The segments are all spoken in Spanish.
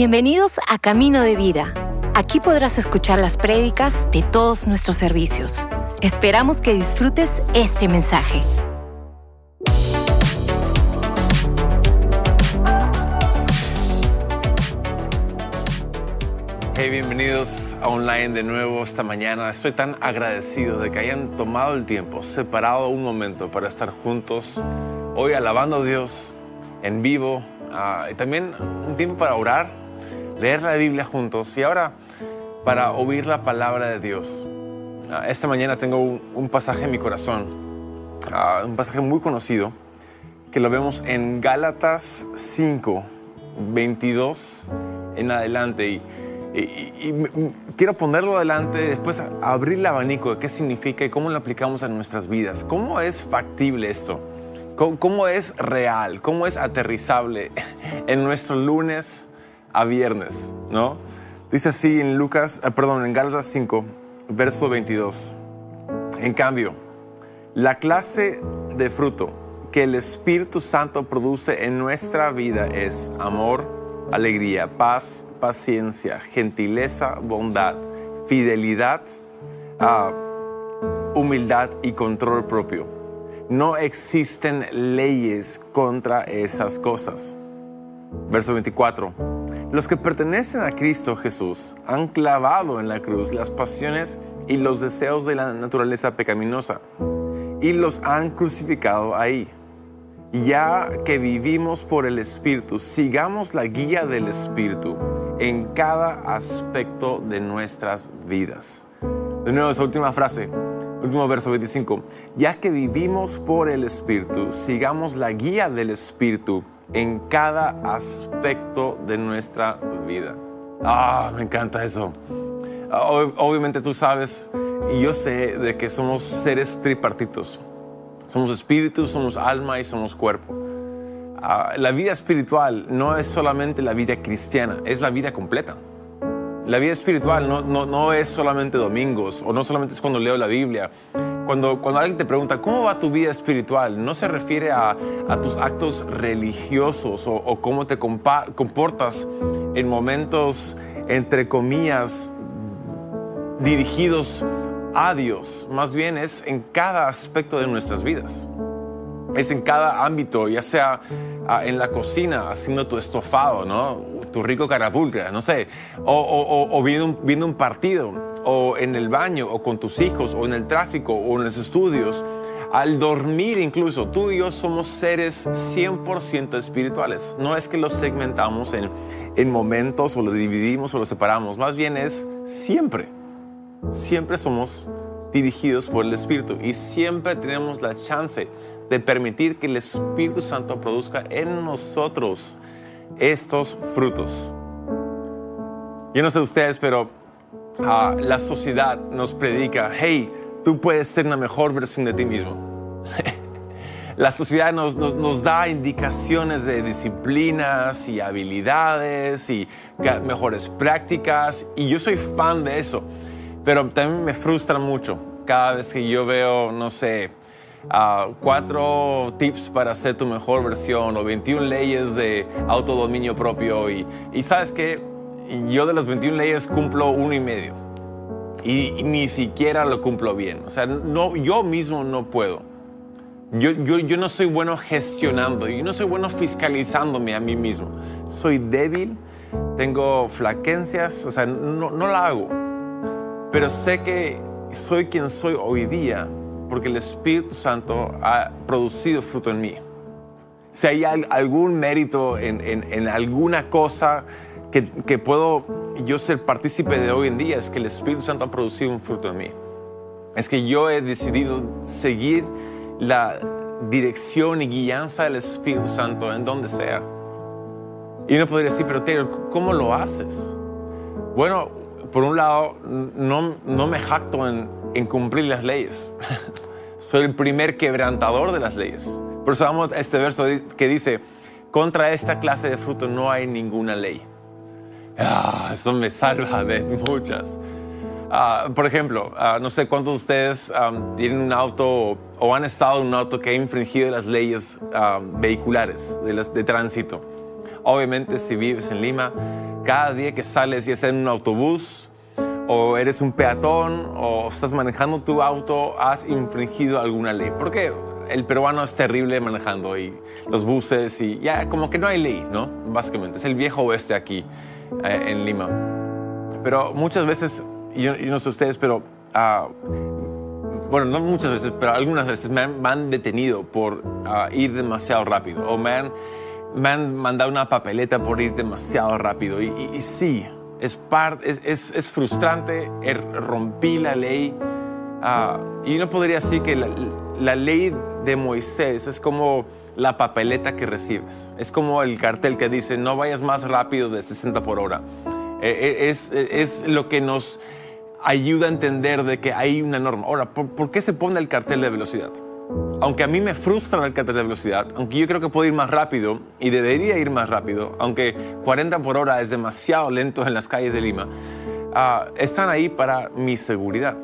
Bienvenidos a Camino de Vida. Aquí podrás escuchar las prédicas de todos nuestros servicios. Esperamos que disfrutes este mensaje. Hey, bienvenidos a online de nuevo esta mañana. Estoy tan agradecido de que hayan tomado el tiempo, separado un momento para estar juntos hoy alabando a Dios en vivo ah, y también un tiempo para orar, leer la Biblia juntos y ahora para oír la palabra de Dios. Ah, esta mañana tengo un, pasaje en mi corazón, ah, un pasaje muy conocido que lo vemos en Gálatas 5, 22 en adelante y quiero ponerlo adelante, después abrir el abanico de qué significa y cómo lo aplicamos a nuestras vidas. ¿Cómo es factible esto? ¿Cómo, es real? ¿Cómo es aterrizable en nuestro lunes a viernes? ¿no? Dice así en Lucas, eh, perdón, en Gálatas 5, verso 22. En cambio, la clase de fruto que el Espíritu Santo produce en nuestra vida es amor, alegría, paz, paciencia, gentileza, bondad, fidelidad, ah, humildad y control propio. No existen leyes contra esas cosas. Verso 24. Los que pertenecen a Cristo Jesús han clavado en la cruz las pasiones y los deseos de la naturaleza pecaminosa y los han crucificado ahí ya que vivimos por el Espíritu, sigamos la guía del Espíritu en cada aspecto de nuestras vidas. De nuevo, esa última frase, último verso 25. Ya que vivimos por el Espíritu, sigamos la guía del Espíritu en cada aspecto de nuestra vida. Ah, me encanta eso. Ah, obviamente tú sabes y yo sé de que somos seres tripartitos somos espíritu, somos alma y somos cuerpo. Ah, la vida espiritual no es solamente la vida cristiana, es la vida completa. La vida espiritual no, no, es solamente domingos o no solamente es cuando leo la Biblia. Cuando, cuando alguien te pregunta, ¿cómo va tu vida espiritual? No se refiere a, tus actos religiosos o, o cómo te comportas en momentos, entre comillas, dirigidos a Dios, más bien es en cada aspecto de nuestras vidas. Es en cada ámbito, ya sea en la cocina haciendo tu estofado, ¿no? Tu rico carapulcra, no sé, o, viendo, un, viendo un partido, o en el baño, o con tus hijos, o en el tráfico, o en los estudios. Al dormir incluso, tú y yo somos seres 100% espirituales. No es que los segmentamos en, en momentos o lo dividimos o lo separamos, más bien es siempre siempre somos dirigidos por el Espíritu y siempre tenemos la chance de permitir que el Espíritu Santo produzca en nosotros estos frutos. Yo no sé ustedes, pero la sociedad nos predica, hey, tú puedes ser una mejor versión de ti mismo. la sociedad nos, da indicaciones de disciplinas y habilidades y mejores prácticas y yo soy fan de eso. Pero también me frustra mucho cada vez que yo veo, no sé, cuatro tips para ser tu mejor versión o 21 leyes de autodominio propio. Y, y sabes que yo de las 21 leyes cumplo uno y medio. Y, ni siquiera lo cumplo bien. O sea, no, yo mismo no puedo. Yo, yo, yo no soy bueno gestionando, yo no soy bueno fiscalizándome a mí mismo. Soy débil, tengo flaquencias, o sea, no, no la hago. Pero sé que soy quien soy hoy día porque el Espíritu Santo ha producido fruto en mí. Si hay algún mérito en, alguna cosa que, puedo yo ser partícipe de hoy en día, es que el Espíritu Santo ha producido un fruto en mí. Es que yo he decidido seguir la dirección y guianza del Espíritu Santo en donde sea. Y uno podría decir, pero Taylor, ¿cómo lo haces? Bueno, por un lado, no, no me jacto en, en, cumplir las leyes. Soy el primer quebrantador de las leyes. Por eso vamos a este verso que dice, contra esta clase de fruto no hay ninguna ley. Ah, eso me salva de muchas. Ah, por ejemplo, ah, no sé cuántos de ustedes tienen un auto o han estado en un auto que ha infringido las leyes vehiculares de, las, de tránsito Obviamente si vives en Lima, cada día que sales, ya sea en un autobús, o eres un peatón, o estás manejando tu auto, has infringido alguna ley. Porque el peruano es terrible manejando y los buses y ya como que no hay ley, ¿no? Básicamente, es el viejo oeste aquí eh, en Lima. Pero muchas veces, y yo, no sé ustedes, pero... ah, bueno, no muchas veces, pero algunas veces me han, me han detenido por ah, ir demasiado rápido o me han, me han mandado una papeleta por ir demasiado rápido. Y, y- y sí, es, par- es, es- es frustrante, er- rompí la ley. Ah, y no podría decir que la, la ley de Moisés es como la papeleta que recibes. Es como el cartel que dice no vayas más rápido de 60 por hora. Eh, eh, es, es lo que nos ayuda a entender de que hay una norma. Ahora, ¿por, por qué se pone el cartel de velocidad? Aunque a mí me frustra el cartel de velocidad, aunque yo creo que puedo ir más rápido y debería ir más rápido, aunque 40 por hora es demasiado lento en las calles de Lima, ah, están ahí para mi seguridad.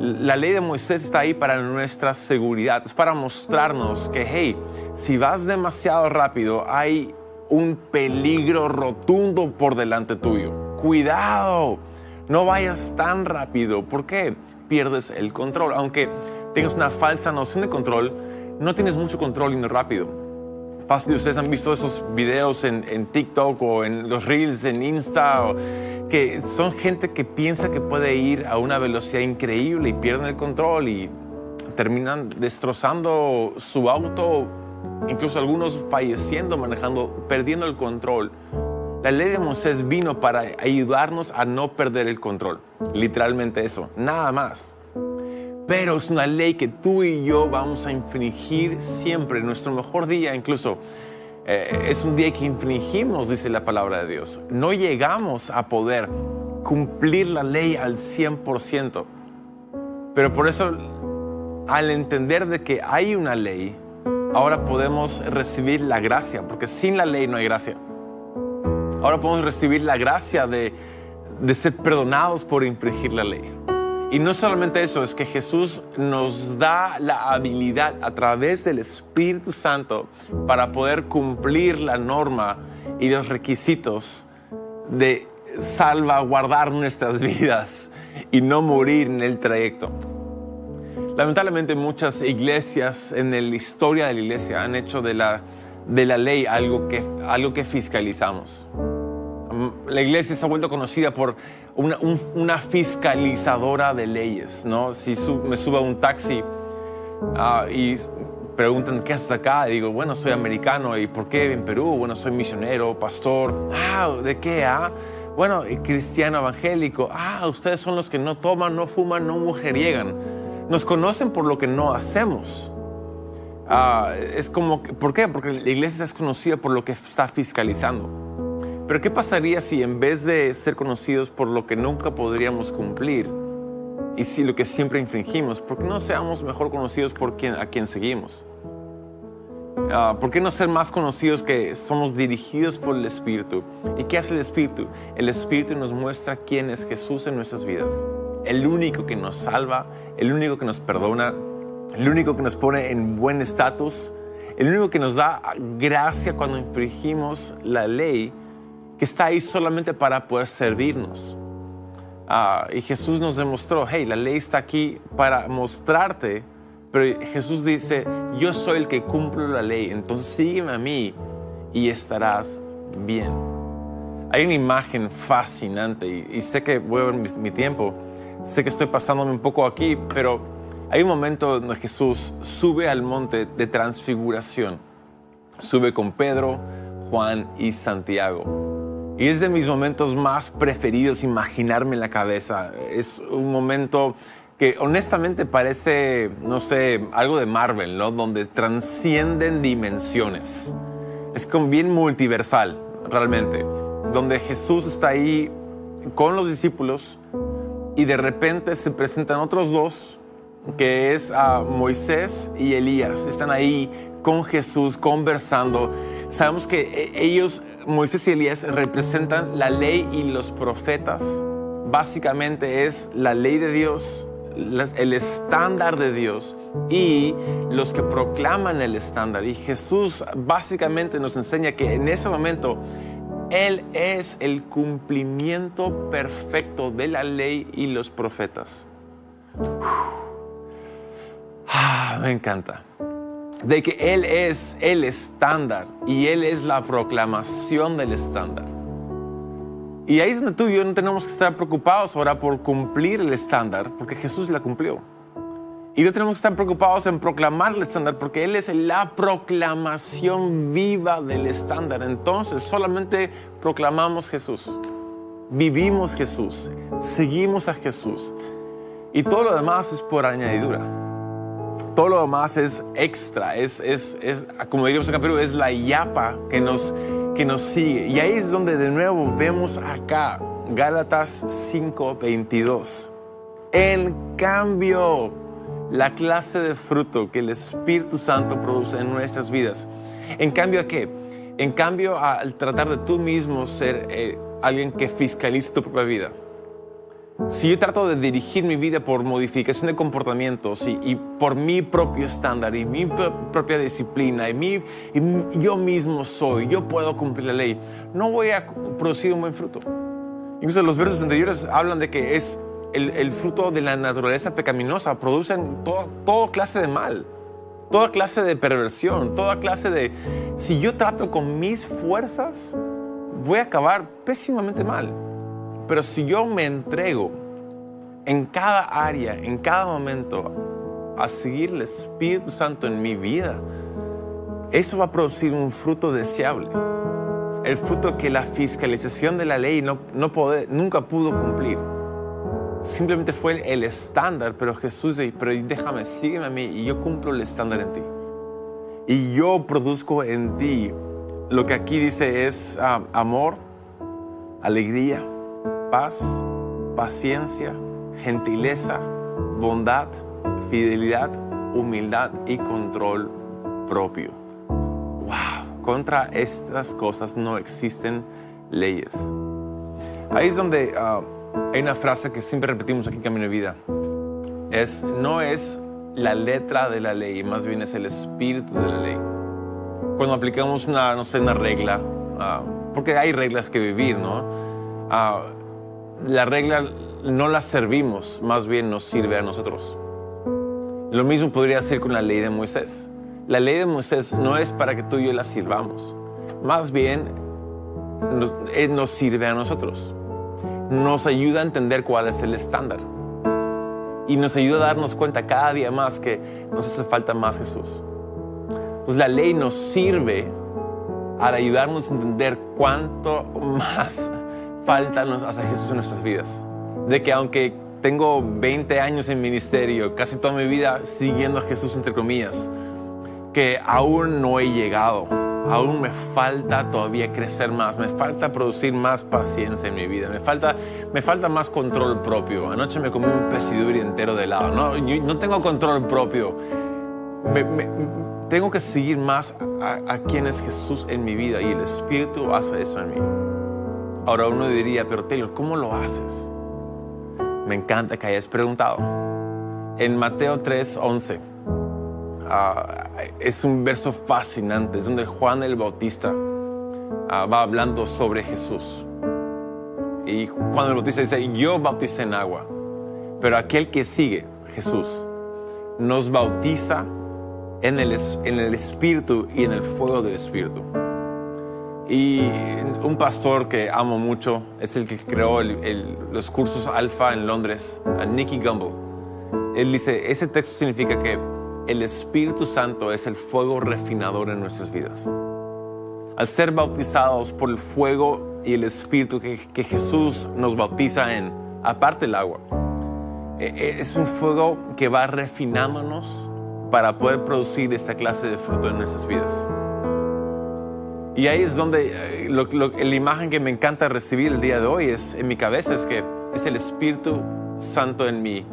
La ley de Moisés está ahí para nuestra seguridad, es para mostrarnos que, hey, si vas demasiado rápido, hay un peligro rotundo por delante tuyo. Cuidado, no vayas tan rápido, ¿por qué? Pierdes el control. Aunque tengas una falsa noción de control, no tienes mucho control y no rápido. Fácil, ustedes han visto esos videos en, TikTok o en los reels en Insta, que son gente que piensa que puede ir a una velocidad increíble y pierden el control y terminan destrozando su auto, incluso algunos falleciendo manejando, perdiendo el control. La ley de Moisés vino para ayudarnos a no perder el control, literalmente eso, nada más. Pero es una ley que tú y yo vamos a infringir siempre. Nuestro mejor día incluso eh, es un día que infringimos, dice la palabra de Dios. No llegamos a poder cumplir la ley al 100%. Pero por eso, al entender de que hay una ley, ahora podemos recibir la gracia, porque sin la ley no hay gracia. Ahora podemos recibir la gracia de, de ser perdonados por infringir la ley. Y no solamente eso, es que Jesús nos da la habilidad a través del Espíritu Santo para poder cumplir la norma y los requisitos de salvaguardar nuestras vidas y no morir en el trayecto. Lamentablemente muchas iglesias en la historia de la iglesia han hecho de la, de la ley algo que, algo que fiscalizamos. Mm, La iglesia se ha vuelto conocida por una, un- una fiscalizadora de leyes, ¿no? Si me subo a un taxi ah, y preguntan, ¿qué haces acá? Y digo, bueno, soy americano. ¿Y por qué en Perú? Bueno, soy misionero, pastor. Ah, ¿de qué? Ah, bueno, cristiano evangélico. Ah, ustedes son los que no toman, no fuman, no mujeriegan. Nos conocen por lo que no hacemos. Ah, es como, ¿por qué? Porque la iglesia es conocida por lo que está fiscalizando. Pero ¿qué pasaría si en vez de ser conocidos por lo que nunca podríamos cumplir y si lo que siempre infringimos, ¿por qué no seamos mejor conocidos por quien, a quien seguimos? Ah, ¿Por qué no ser más conocidos que somos dirigidos por el Espíritu? ¿Y qué hace el Espíritu? El Espíritu nos muestra quién es Jesús en nuestras vidas. El único que nos salva, el único que nos perdona, el único que nos pone en buen estatus, el único que nos da gracia cuando infringimos la ley, que está ahí solamente para poder servirnos. Ah, y Jesús nos demostró, hey, la ley está aquí para mostrarte, pero Jesús dice, yo soy el que cumplo la ley, entonces sígueme a mí y estarás bien. Hay una imagen fascinante y, sé que voy a ver mi tiempo, sé que estoy pasándome un poco aquí, pero hay un momento donde Jesús sube al monte de transfiguración, sube con Pedro, Juan y Santiago. Y es de mis momentos más preferidos imaginarme en la cabeza. Es un momento que honestamente parece, no sé, algo de Marvel, ¿no? Donde transcienden dimensiones. Es como bien multiversal, realmente. Donde Jesús está ahí con los discípulos y de repente se presentan otros dos, que es a Moisés y Elías. Están ahí con Jesús conversando. Sabemos que eh, ellos, Moisés y Elías, representan la ley y los profetas. Básicamente es la ley de Dios, el estándar de Dios y los que proclaman el estándar. Y Jesús básicamente nos enseña que en ese momento Él es el cumplimiento perfecto de la ley y los profetas. Ah, me encanta. De que Él es el estándar y Él es la proclamación del estándar. Y ahí es donde tú y yo no tenemos que estar preocupados ahora por cumplir el estándar, porque Jesús la cumplió. Y no tenemos que estar preocupados en proclamar el estándar, porque Él es la proclamación viva del estándar. Entonces solamente proclamamos Jesús, vivimos Jesús, seguimos a Jesús. Y todo lo demás es por añadidura. Todo lo demás es extra, es, es, es como diríamos en Perú, es la yapa que nos que nos sigue. Y ahí es donde de nuevo vemos acá Gálatas 5:22. En cambio, la clase de fruto que el Espíritu Santo produce en nuestras vidas. En cambio, ¿a qué? En cambio, al tratar de tú mismo ser eh, alguien que fiscalice tu propia vida si yo trato de dirigir mi vida por modificación de comportamientos y, por mi propio estándar y mi propia disciplina y, mi, yo mismo soy, yo puedo cumplir la ley, no voy a producir un buen fruto. Incluso los versos anteriores hablan de que es el, fruto de la naturaleza pecaminosa, producen toda clase de mal, toda clase de perversión, toda clase de... Si yo trato con mis fuerzas, voy a acabar pésimamente mal. Pero si yo me entrego en cada área, en cada momento, a seguir el Espíritu Santo en mi vida, eso va a producir un fruto deseable. El fruto que la fiscalización de la ley no, no nunca pudo cumplir. Simplemente fue el estándar, pero Jesús dice, pero déjame, sígueme a mí y yo cumplo el estándar en ti. Y yo produzco en ti lo que aquí dice es ah, amor, alegría, paz, paciencia, gentileza, bondad, fidelidad, humildad y control propio. ¡Wow! Contra estas cosas no existen leyes. Ahí es donde ah, hay una frase que siempre repetimos aquí en Camino de Vida. Es, no es la letra de la ley, más bien es el espíritu de la ley. Cuando aplicamos una, no sé, una regla, ah, porque hay reglas que vivir, ¿no? Ah, la regla no la servimos, más bien nos sirve a nosotros. Lo mismo podría ser con la ley de Moisés. La ley de Moisés no es para que tú y yo la sirvamos, más bien nos, eh, nos sirve a nosotros. Nos ayuda a entender cuál es el estándar. Y nos ayuda a darnos cuenta cada día más que nos hace falta más Jesús. Entonces la ley nos sirve al ayudarnos a entender cuánto más falta hace Jesús en nuestras vidas. De que aunque tengo 20 años en ministerio, casi toda mi vida siguiendo a Jesús entre comillas, que aún no he llegado, aún me falta todavía crecer más, me falta producir más paciencia en mi vida, me falta, me falta más control propio. Anoche me comí un pesiduri entero de helado, no, no tengo control propio. tengo que seguir más a, a quién es Jesús en mi vida y el Espíritu hace eso en mí. Ahora uno diría, pero Taylor, ¿cómo lo haces? Me encanta que hayas preguntado. En Mateo 3, 11, ah, es un verso fascinante, es donde Juan el Bautista ah, va hablando sobre Jesús. Y Juan el Bautista dice, yo bauticé en agua, pero aquel que sigue, Jesús, nos bautiza en el, en el Espíritu y en el fuego del Espíritu. Y un pastor que amo mucho es el que creó los cursos Alfa en Londres, Nicky Gumbel. Él dice, ese texto significa que el Espíritu Santo es el fuego refinador en nuestras vidas. Al ser bautizados por el fuego y el Espíritu que, que Jesús nos bautiza en, aparte del agua, e, e, es un fuego que va refinándonos para poder producir esta clase de fruto en nuestras vidas. Y ahí es donde eh, la imagen que me encanta recibir el día de hoy es en mi cabeza, es que es el Espíritu Santo en mí,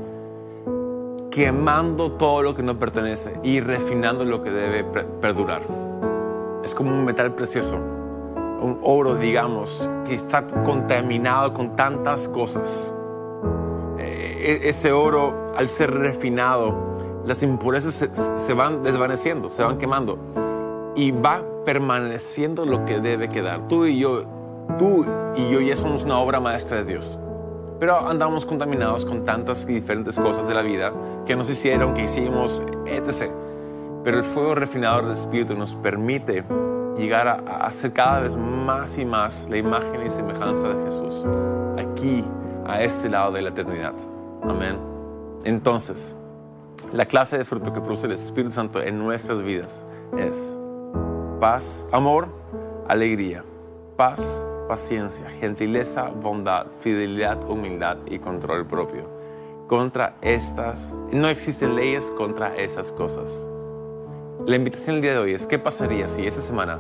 quemando todo lo que no pertenece y refinando lo que debe perdurar. Es como un metal precioso, un oro, digamos, que está contaminado con tantas cosas. Eh, e, ese oro, al ser refinado, las impurezas se, se van desvaneciendo, se van quemando y va permaneciendo lo que debe quedar. Tú y yo, tú y yo ya somos una obra maestra de Dios. Pero andamos contaminados con tantas y diferentes cosas de la vida que nos hicieron, que hicimos, etc. Pero el fuego refinador del Espíritu nos permite llegar a, a ser cada vez más y más la imagen y semejanza de Jesús. Aquí, a este lado de la eternidad. Amén. Entonces, la clase de fruto que produce el Espíritu Santo en nuestras vidas es paz, amor, alegría, paz, paciencia, gentileza, bondad, fidelidad, humildad y control propio. Contra estas, no existen leyes contra esas cosas. La invitación el día de hoy es, ¿qué pasaría si esta semana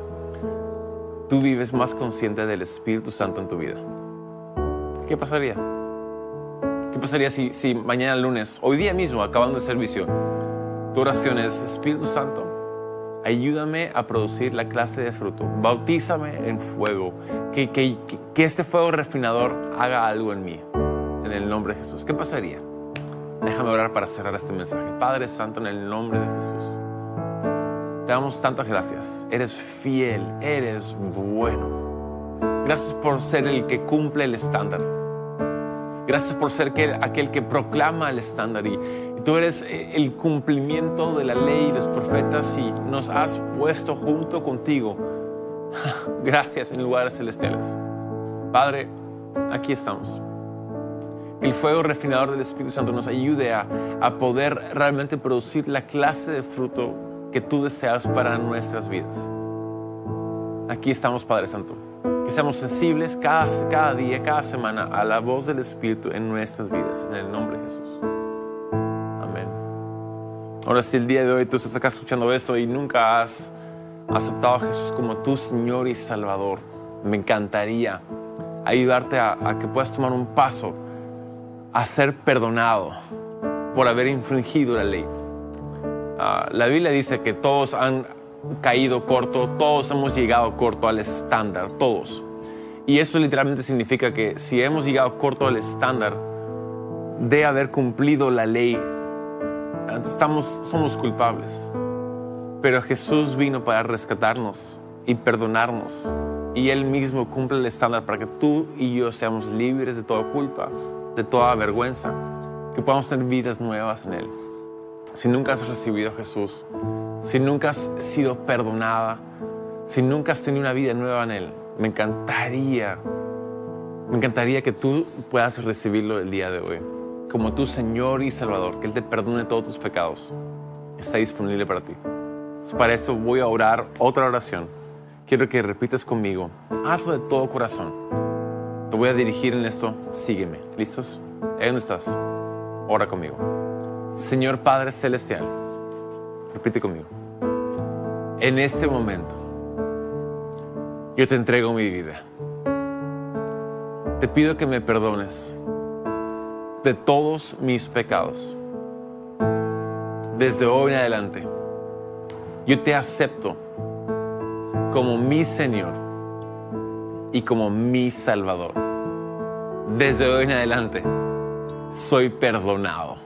tú vives más consciente del Espíritu Santo en tu vida? ¿Qué pasaría? ¿Qué pasaría si, si mañana lunes, hoy día mismo, acabando el servicio, tu oración es, Espíritu Santo, ayúdame a producir la clase de fruto, bautízame en fuego, que, que, que este fuego refinador haga algo en mí, en el nombre de Jesús. ¿Qué pasaría? Déjame orar para cerrar este mensaje. Padre Santo, en el nombre de Jesús, te damos tantas gracias. Eres fiel, eres bueno. Gracias por ser el que cumple el estándar. Gracias por ser aquel que proclama el estándar y, tú eres eh, el cumplimiento de la ley y los profetas y nos has puesto junto contigo. Gracias en lugares celestiales. Padre, aquí estamos. El fuego refinador del Espíritu Santo nos ayude a, a poder realmente producir la clase de fruto que tú deseas para nuestras vidas. Aquí estamos, Padre Santo. Que seamos sensibles cada, cada día, cada semana a la voz del Espíritu en nuestras vidas. En el nombre de Jesús. Ahora, si el día de hoy tú estás acá escuchando esto y nunca has aceptado a Jesús como tu Señor y Salvador, me encantaría ayudarte a, que puedas tomar un paso a ser perdonado por haber infringido la ley. Ah, la Biblia dice que todos han caído corto, todos hemos llegado corto al estándar, todos. Y eso literalmente significa que si hemos llegado corto al estándar de haber cumplido la ley estamos, somos culpables. Pero Jesús vino para rescatarnos y perdonarnos. Y Él mismo cumple el estándar para que tú y yo seamos libres de toda culpa, de toda vergüenza, que podamos tener vidas nuevas en Él. Si nunca has recibido a Jesús, si nunca has sido perdonada, si nunca has tenido una vida nueva en Él, me encantaría, me encantaría que tú puedas recibirlo el día de hoy como tu Señor y Salvador, que Él te perdone todos tus pecados, está disponible para ti. para eso voy a orar otra oración. Quiero que repitas conmigo. Hazlo de todo corazón. Te voy a dirigir en esto. Sígueme. ¿Listos? Ahí donde estás. Ora conmigo. Señor Padre Celestial, repite conmigo. En este momento, yo te entrego mi vida. Te pido que me perdones de todos mis pecados. Desde hoy en adelante, yo te acepto como mi Señor y como mi Salvador. Desde hoy en adelante, soy perdonado.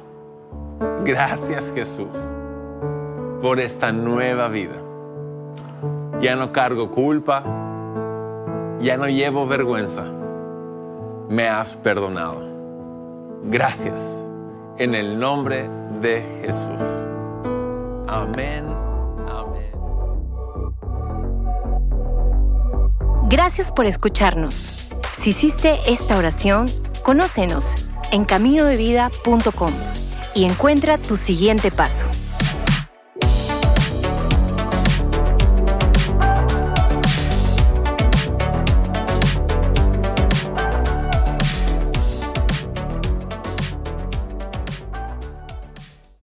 Gracias Jesús por esta nueva vida. Ya no cargo culpa, ya no llevo vergüenza. Me has perdonado. Gracias en el nombre de Jesús. Amén. Amén. Gracias por escucharnos. Si hiciste esta oración, conócenos en caminodevida.com y encuentra tu siguiente paso.